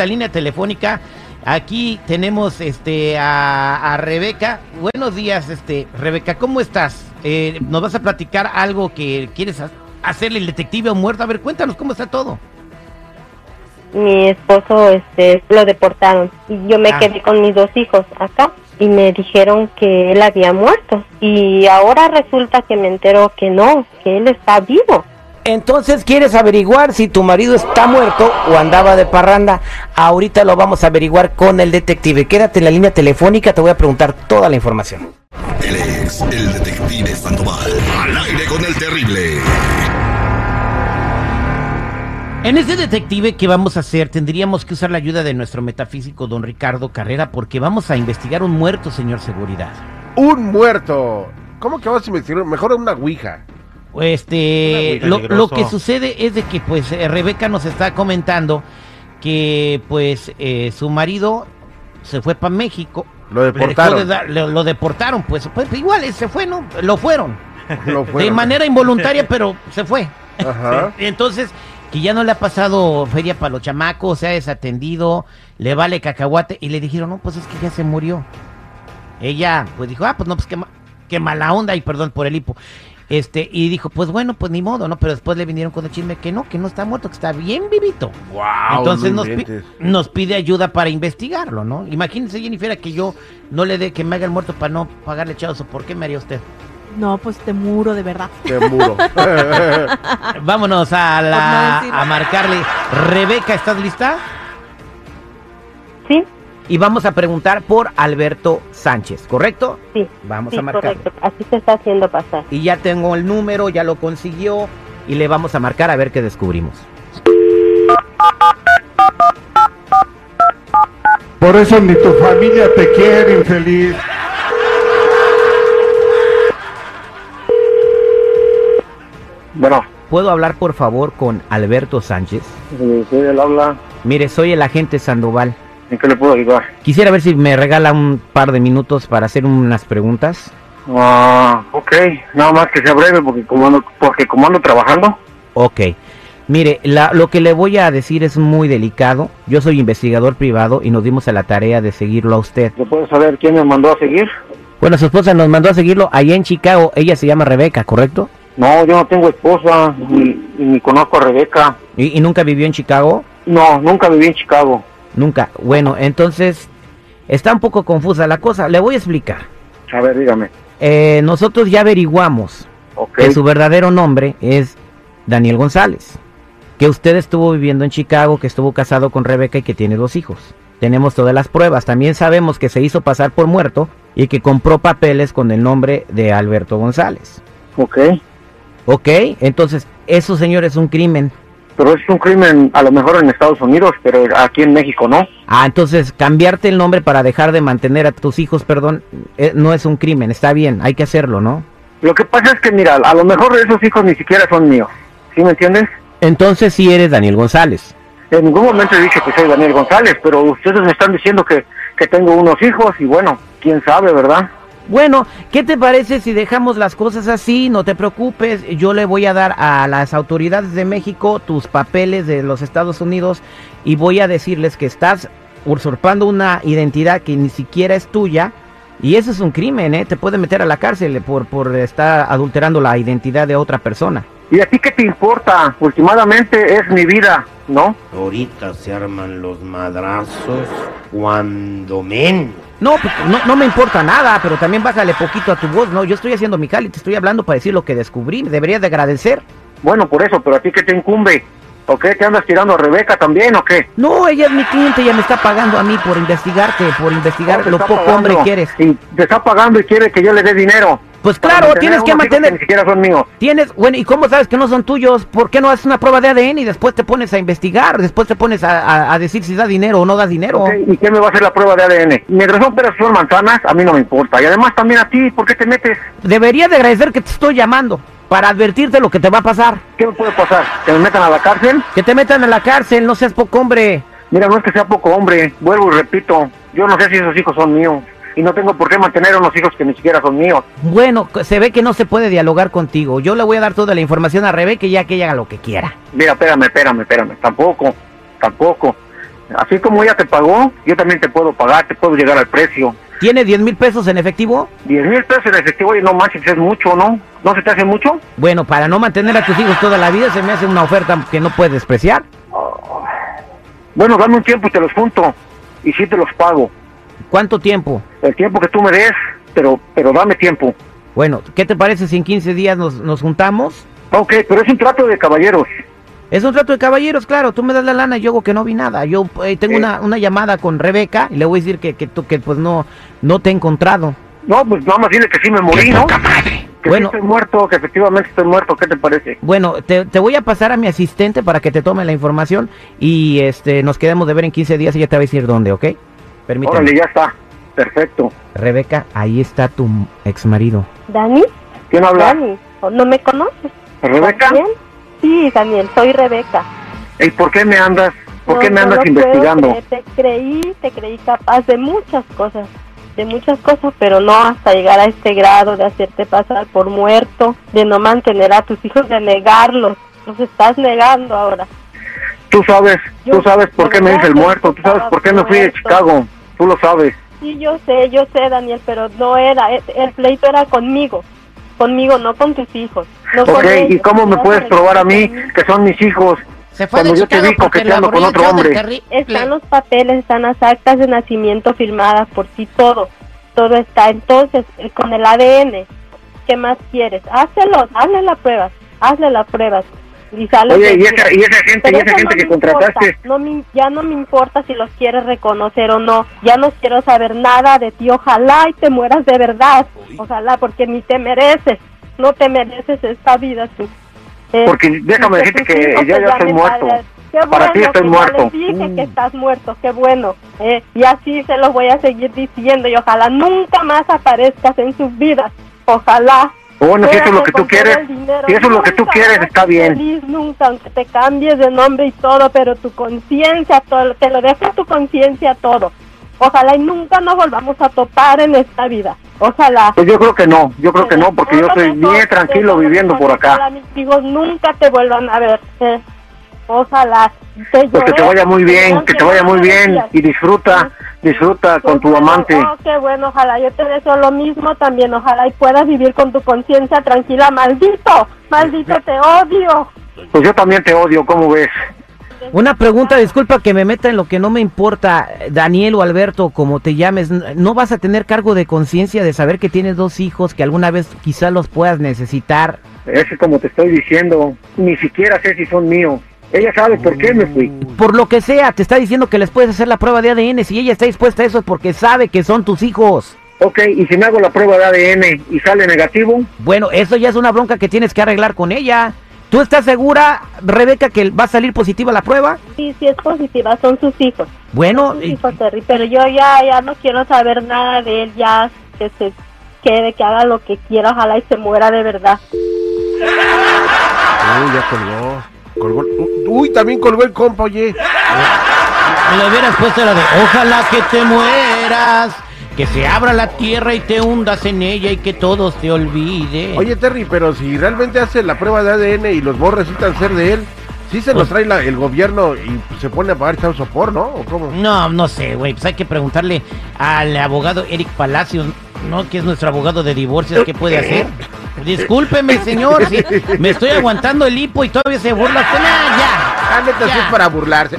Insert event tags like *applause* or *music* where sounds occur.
la línea telefónica. Aquí tenemos este a, a Rebeca. Buenos días, este Rebeca, ¿cómo estás? Eh, ¿Nos vas a platicar algo que quieres ha- hacerle el detective o muerto? A ver, cuéntanos cómo está todo. mi esposo este lo deportaron y yo me Ah. quedé con mis dos hijos acá y me dijeron que él había muerto y ahora resulta que me entero que no, que él está vivo. Entonces quieres averiguar si tu marido está muerto o andaba de parranda. Ahorita lo vamos a averiguar con el detective. Quédate en la línea telefónica, te voy a preguntar toda la información. Él es el detective Sandoval. Al aire con el terrible. En este detective que vamos a hacer, tendríamos que usar la ayuda de nuestro metafísico don Ricardo Carrera, porque vamos a investigar un muerto, señor Seguridad. Un muerto. ¿Cómo que vas a investigar? Mejor una ouija. Este, lo, lo que sucede es de que, pues, eh, Rebeca nos está comentando que, pues, eh, su marido se fue para México. Lo deportaron. de dar- lo, lo deportaron, pues, pues, igual, eh, se fue, ¿no? Lo fueron. *laughs* Lo De manera involuntaria, *laughs* pero se fue. Ajá. Entonces, que ya no le ha pasado feria para los chamacos, se ha desatendido, le vale cacahuate, y le dijeron, no, pues es que ya se murió. Ella, pues dijo, ah, pues no, pues qué, ma- qué mala onda, y perdón por el hipo. Este, y dijo, pues bueno, pues ni modo, ¿no? Pero después le vinieron con el chisme que no, que no está muerto, que está bien vivito. Wow, Entonces no nos, pi- nos pide ayuda para investigarlo, ¿no? Imagínense, Jennifer, que yo no le dé que me haga el muerto para no pagarle echados, ¿o por qué me haría usted? No, pues te muro de verdad. Te muro. *laughs* Vámonos a no la a marcarle. Rebeca, ¿estás lista? Sí, Y vamos a preguntar por Alberto Sánchez, ¿correcto? sí, Vamos sí, a marcarle. correcto. Así se está haciendo pasar. Y ya tengo el número, ya lo consiguió. Y le vamos a marcar a ver qué descubrimos. Por eso ni tu familia te quiere, infeliz. Bueno, ¿Puedo hablar por favor con Alberto Sánchez? si si él habla, Mire, soy el agente Sandoval. ¿En qué le puedo ayudar? Quisiera ver si me regala un par de minutos para hacer unas preguntas. Ah, ok, nada más que sea breve porque como ando, porque como ando trabajando. Ok. Mire, la- lo que le voy a decir es muy delicado. Yo soy investigador privado y nos dimos a la tarea de seguirlo a usted. ¿Se puede saber quién me mandó a seguir? Bueno, su esposa nos mandó a seguirlo allá en Chicago. Ella se llama Rebeca, ¿correcto? No, yo no tengo esposa ni, ni conozco a Rebeca. ¿Y, y nunca vivió en Chicago? No, nunca viví en Chicago. Nunca. Bueno, entonces está un poco confusa la cosa. Le voy a explicar. A ver, dígame. Eh, nosotros ya averiguamos que su verdadero nombre es Daniel González. Que usted estuvo viviendo en Chicago, que estuvo casado con Rebeca y que tiene dos hijos. Tenemos todas las pruebas. También sabemos que se hizo pasar por muerto y que compró papeles con el nombre de Alberto González. ok. ¿Ok? Entonces, eso, señor, es un crimen. Pero es un crimen a lo mejor en Estados Unidos, pero aquí en México no. Ah, entonces, cambiarte el nombre para dejar de mantener a tus hijos, perdón, eh, no es un crimen. Está bien, hay que hacerlo, ¿no? Lo que pasa es que, mira, a lo mejor esos hijos ni siquiera son míos. ¿Sí me entiendes? Entonces, sí eres Daniel González. En ningún momento he dicho que soy Daniel González, pero ustedes me están diciendo que, que tengo unos hijos y bueno, quién sabe, ¿verdad? Bueno, ¿qué te parece si dejamos las cosas así? No te preocupes, yo le voy a dar a las autoridades de México tus papeles de los Estados Unidos y voy a decirles que estás usurpando una identidad que ni siquiera es tuya y eso es un crimen, ¿eh? Te puede meter a la cárcel por, por estar adulterando la identidad de otra persona. ¿Y a ti qué te importa? Últimamente es mi vida, ¿no? Ahorita se arman los madrazos cuando men. No, pues, no, no me importa nada, pero también bájale poquito a tu voz, ¿no? Yo estoy haciendo mi cali, te estoy hablando para decir lo que descubrí, deberías de agradecer. Bueno, por eso, pero a ti qué te incumbe? ¿O qué? ¿Te andas tirando a Rebeca también o qué? No, ella es mi cliente, ella me está pagando a mí por investigarte, por investigar No, lo poco pagando. hombre que eres. Y te está pagando y quiere que yo le dé dinero. Pues claro, tienes que mantener... ni siquiera son míos. Tienes, bueno, ¿y cómo sabes que no son tuyos? ¿Por qué no haces una prueba de ADN y después te pones a investigar? Después te pones a, a- a decir si da dinero o no da dinero. ¿Y quién me va a hacer la prueba de ADN? Mientras son peras son manzanas, a mí no me importa. Y además también a ti, ¿por qué te metes? Deberías de agradecer que te estoy llamando para advertirte lo que te va a pasar. ¿Qué me puede pasar? ¿Que me metan a la cárcel? Que te metan a la cárcel, no seas poco hombre. Mira, no es que sea poco hombre, vuelvo y repito, yo no sé si esos hijos son míos. Y no tengo por qué mantener a unos hijos que ni siquiera son míos. Bueno, se ve que no se puede dialogar contigo. Yo le voy a dar toda la información a Rebeca y ya que ella haga lo que quiera. Mira, espérame, espérame, espérame. Tampoco, tampoco. Así como ella te pagó, yo también te puedo pagar, te puedo llegar al precio. ¿Tiene 10 mil pesos en efectivo? 10 mil pesos en efectivo, oye, no manches, es mucho, ¿no? ¿No se te hace mucho? Bueno, para no mantener a tus hijos toda la vida se me hace una oferta que no puedes despreciar. Bueno, dame un tiempo y te los junto. Y sí te los pago. ¿Cuánto tiempo? El tiempo que tú me des, pero, pero dame tiempo. Bueno, ¿qué te parece si en 15 días nos, nos juntamos? Ok, pero es un trato de caballeros. Es un trato de caballeros, claro. Tú me das la lana y yo hago que no vi nada. Yo eh, tengo Eh. una, una llamada con Rebeca y le voy a decir que, que, tú, que pues no, no te he encontrado. No, pues nada más dile que sí me morí, ¿no? Que Bueno. sí estoy muerto, que efectivamente estoy muerto. ¿Qué te parece? Bueno, te, te voy a pasar a mi asistente para que te tome la información y este nos quedemos de ver en 15 días y ya te voy a decir dónde, ¿ok? Permíteme. Órale, ya está. Perfecto. Rebeca, ahí está tu ex marido. ¿Dani? ¿Quién habla? Dani, ¿o ¿no me conoces? ¿Rebeca? ¿Daniel? Sí, Daniel, soy Rebeca. ¿Y por qué me andas? ¿Por No, qué me no andas investigando? Te creí, te creí capaz de muchas cosas, de muchas cosas, pero no hasta llegar a este grado de hacerte pasar por muerto, de no mantener a tus hijos, de negarlos. Los estás negando ahora. Tú sabes, Yo- tú sabes por qué me hice el muerto, tú sabes por qué me fui de. Chicago, tú lo sabes. Sí, yo sé, yo sé, Daniel, pero no era, el, el pleito era conmigo, conmigo, no con tus hijos. No con Ok, ¿y cómo me puedes probar a mí que son mis hijos? Se fue Cuando de yo te vi coqueteando con otro hombre. Están los papeles, están las actas de nacimiento firmadas por ti, todo, todo está. Entonces, eh, con el ADN, ¿qué más quieres? Hácelo, hazle la prueba, hazle la prueba. Y sale Oye, y esa, y esa gente, y esa gente no que contrataste, importa, no me- ya no me importa si los quieres reconocer o no. Ya no quiero saber nada de ti. Ojalá y te mueras de verdad. Ojalá, porque ni te mereces. No te mereces esta vida tú. Eh, Porque déjame decirte que hijos ya- ya estoy muerto. Qué Para ti bueno estoy que ya muerto. les dije Mm. que estás muerto, qué bueno. eh, y así se los voy a seguir diciendo y ojalá nunca más aparezcas en sus vidas. Ojalá. Bueno, si eso es lo que tú quieres, si eso es lo que tú quieres, está bien. feliz nunca, aunque te cambies de nombre y todo, pero tu conciencia, todo, te lo dejo a tu conciencia todo. Ojalá y nunca nos volvamos a topar en esta vida. Ojalá. Pues yo creo que no, yo creo que no, porque yo estoy bien tranquilo viviendo por acá. Ojalá mis hijos nunca te vuelvan a ver. Ojalá. Te Pues que te vaya muy bien, que te vaya muy bien y disfruta, disfruta Qué con tu amante. Oh, qué bueno, ojalá yo te deseo lo mismo también, ojalá y puedas vivir con tu conciencia tranquila, maldito, maldito te odio. Pues yo también te odio, ¿cómo ves? Una pregunta, disculpa que me meta en lo que no me importa, Daniel o Alberto, como te llames, ¿no vas a tener cargo de conciencia de saber que tienes dos hijos que alguna vez quizás los puedas necesitar? Es como te estoy diciendo, ni siquiera sé si son míos. Ella sabe por qué me fui. Por lo que sea, te está diciendo que les puedes hacer la prueba de ADN. Si ella está dispuesta a eso es porque sabe que son tus hijos. Ok, y si me hago la prueba de ADN y sale negativo, Bueno, eso ya es una bronca que tienes que arreglar con ella. ¿Tú estás segura, Rebeca, que va a salir positiva la prueba? Sí, sí es positiva, son sus hijos, Bueno, sus hijos, Terry, pero yo ya, ya no quiero saber nada de él, ya que se quede, que haga lo que quiera, ojalá y se muera de verdad. Uy, ya colgó. Colgó. Uy, también colgó el compa, oye. Le hubieras puesto la de ojalá que te mueras, que se abra la tierra y te hundas en ella y que todos te olviden. Oye, Terry, pero si realmente hace la prueba de ADN y los dos resultan ser de él, sí se los trae la- el gobierno y se pone a pagar chavo sopor, ¿no? ¿O cómo? No, no sé, güey. Pues hay que preguntarle al abogado Eric Palacios, ¿no? Que es nuestro abogado de divorcios, ¿qué puede hacer? Discúlpeme, señor, sí, *laughs* me estoy aguantando el hipo y todavía se burla. usted. Nah, ya. Ah, neta, sí Ya. es para burlarse.